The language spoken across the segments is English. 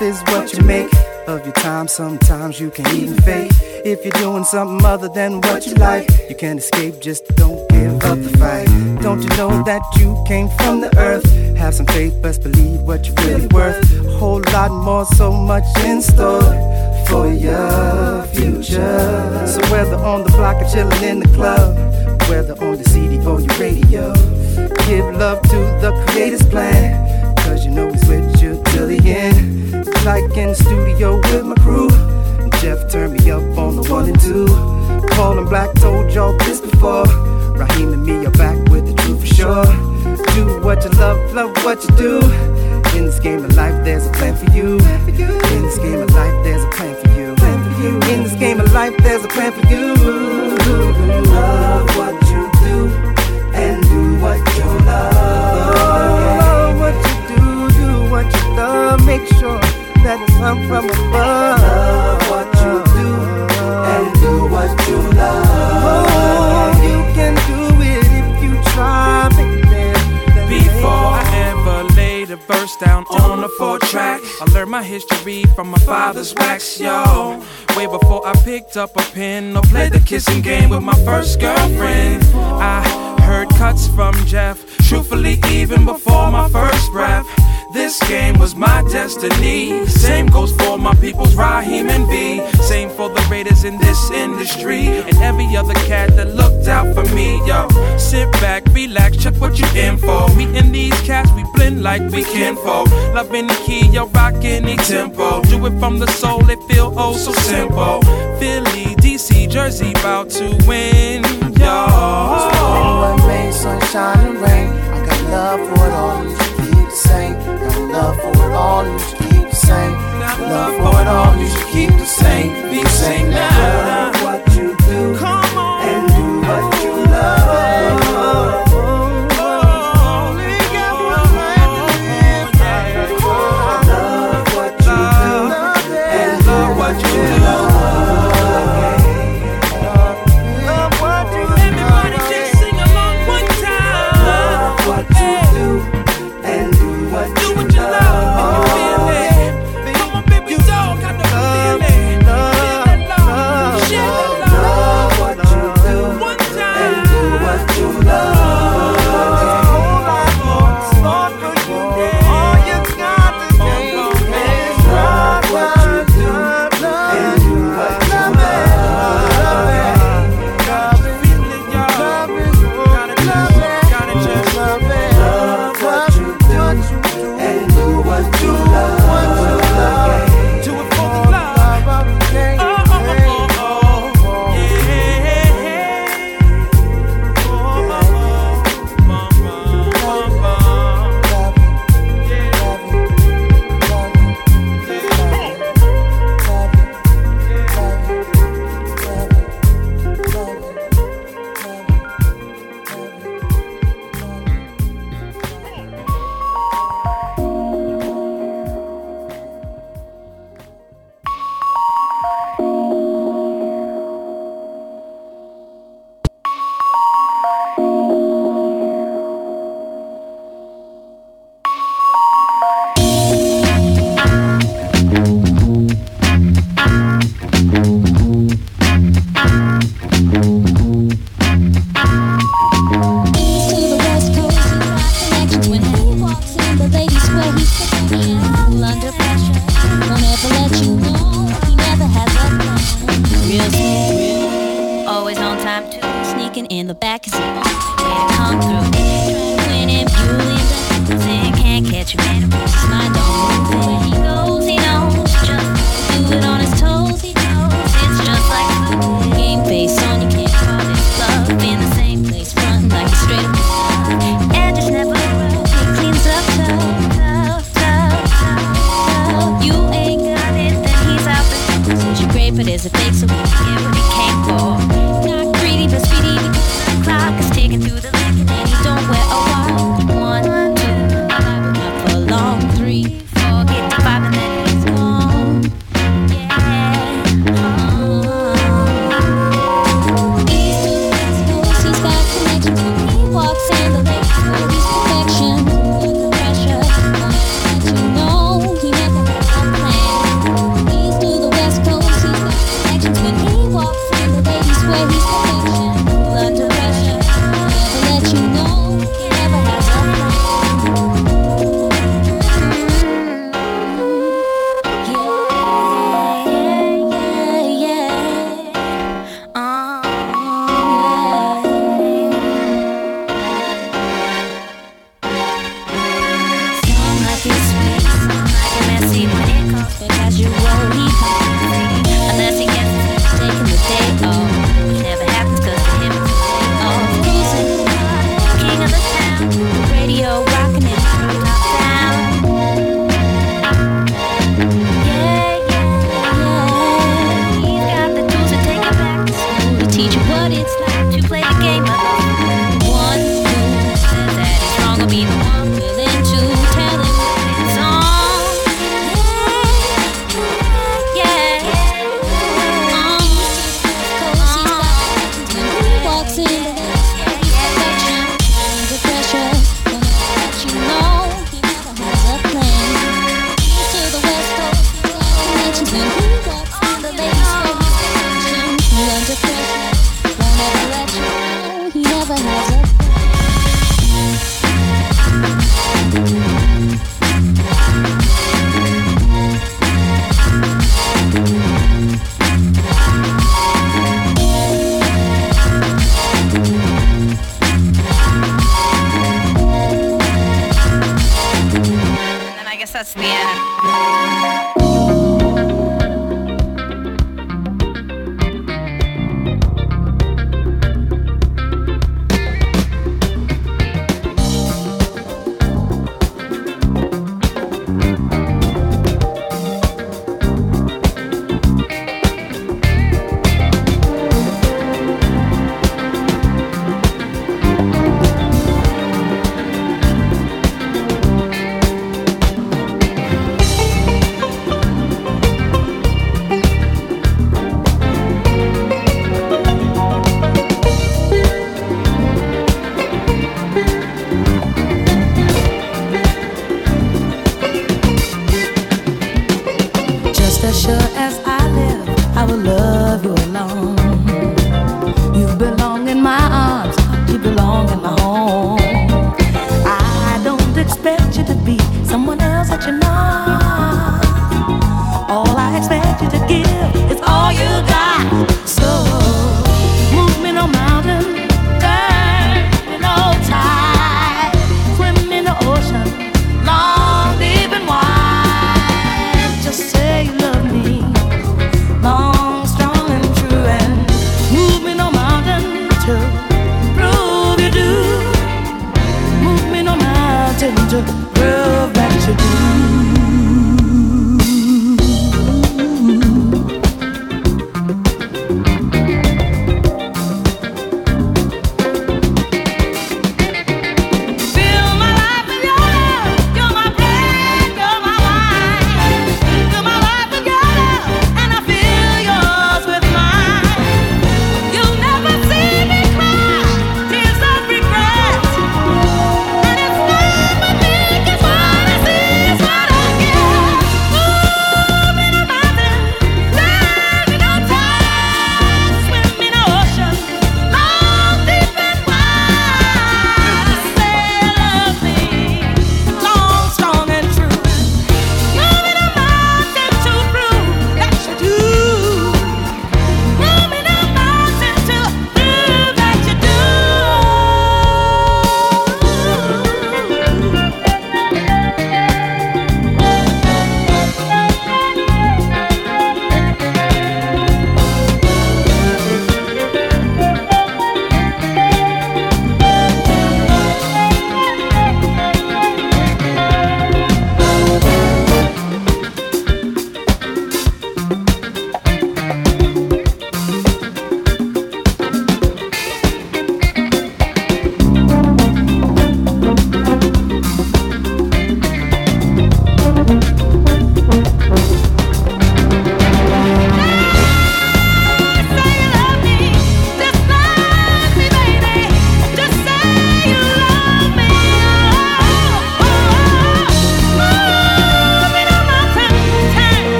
life is what you make of your time. Sometimes you can even fake. If you're doing something other than what you like, you can't escape. Just don't give up the fight. Don't you know that you came from the earth? Have some faith, best believe what you're really worth. A whole lot more, so much in store for your future. So whether on the block or chillin' in the club, whether on the CD or your radio, give love to the creator's plan. Cause you know he's with you till the end. Like in the studio with my crew. Jeff turned me up on the one and two. Paul and Black told y'all this before. Raheem and me are back with the truth for sure. Do what you love, love what you do. In this game of life, there's a plan for you. In this game of life, there's a plan for you. In this game of life, there's a plan for you. Love what you do and do what you love. Love what you do, do what you love. Make sure that it's come from above. Love what you do and do what you love. Oh, you can do it if you try, baby. Before I ever laid a verse down on a four track, I learned my history from my father's wax, yo. Way before I picked up a pen or played the kissing game with my first girlfriend. I heard cuts from Jeff, truthfully, even before my first breath. This game was my destiny. Same goes for my people's Raheem and B. Same for the Raiders in this industry. And every other cat that looked out for me, yo. Sit back, relax, check what you in for. Me and these cats, we blend like we can kinfolk. Love any key, yo, rock any tempo. Do it from the soul, it feel oh so simple. Philly, DC, Jersey, bout to win, yo. Sunshine and rain. I got love for it all, all, you should keep the same. Love for it all, you should keep the same. Be the same now.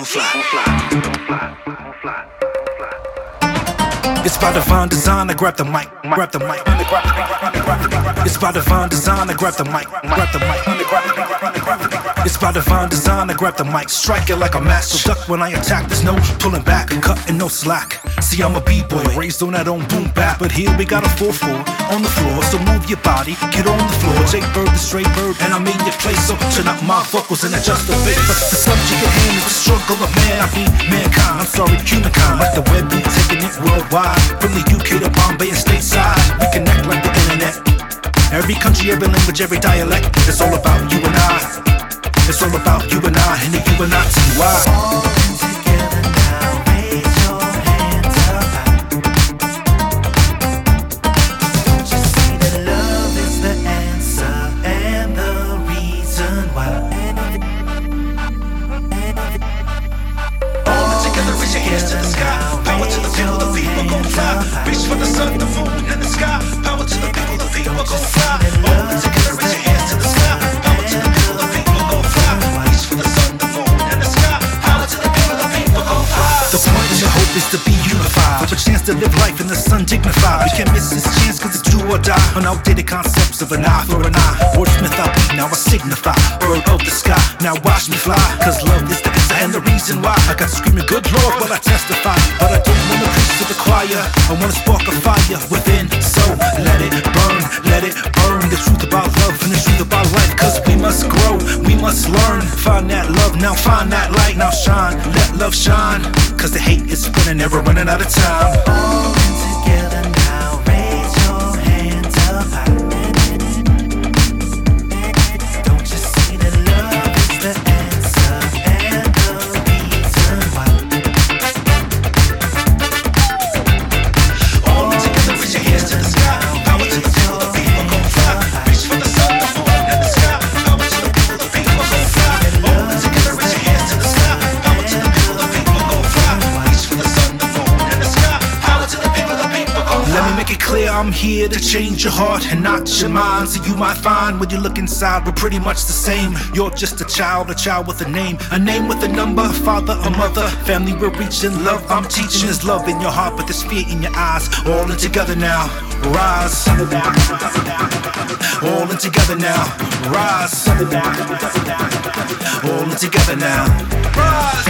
Gon' fly. It's by divine design, I grab the mic, grab the mic. It's by divine design, I grab the mic, grab the mic. It's by divine design, I grab the mic, strike it like a master. Duck when I attack, there's no pulling back, cutting no slack. See, I'm a b-boy, raised on that own boom bap, but here we got a 4-4 on the floor. So move your body, get on the floor. J-BRD, the straybird, and I'm in your place. So turn up my vocals and adjust the bass. But the subject at hand is the struggle of man. I mean mankind. I'm sorry, humankind. Like the web, we taking it worldwide. From the UK to Bombay and stateside, we connect like the internet. Every country, every language, every dialect. It's all find when you look inside, we're pretty much the same. You're just a child, a child with a name, a name with a number, father, a mother, family. We're reaching love. I'm teaching is love in your heart, but there's fear in your eyes. All in together now, rise. All in together now, rise. All in together now, rise.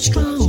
Tonight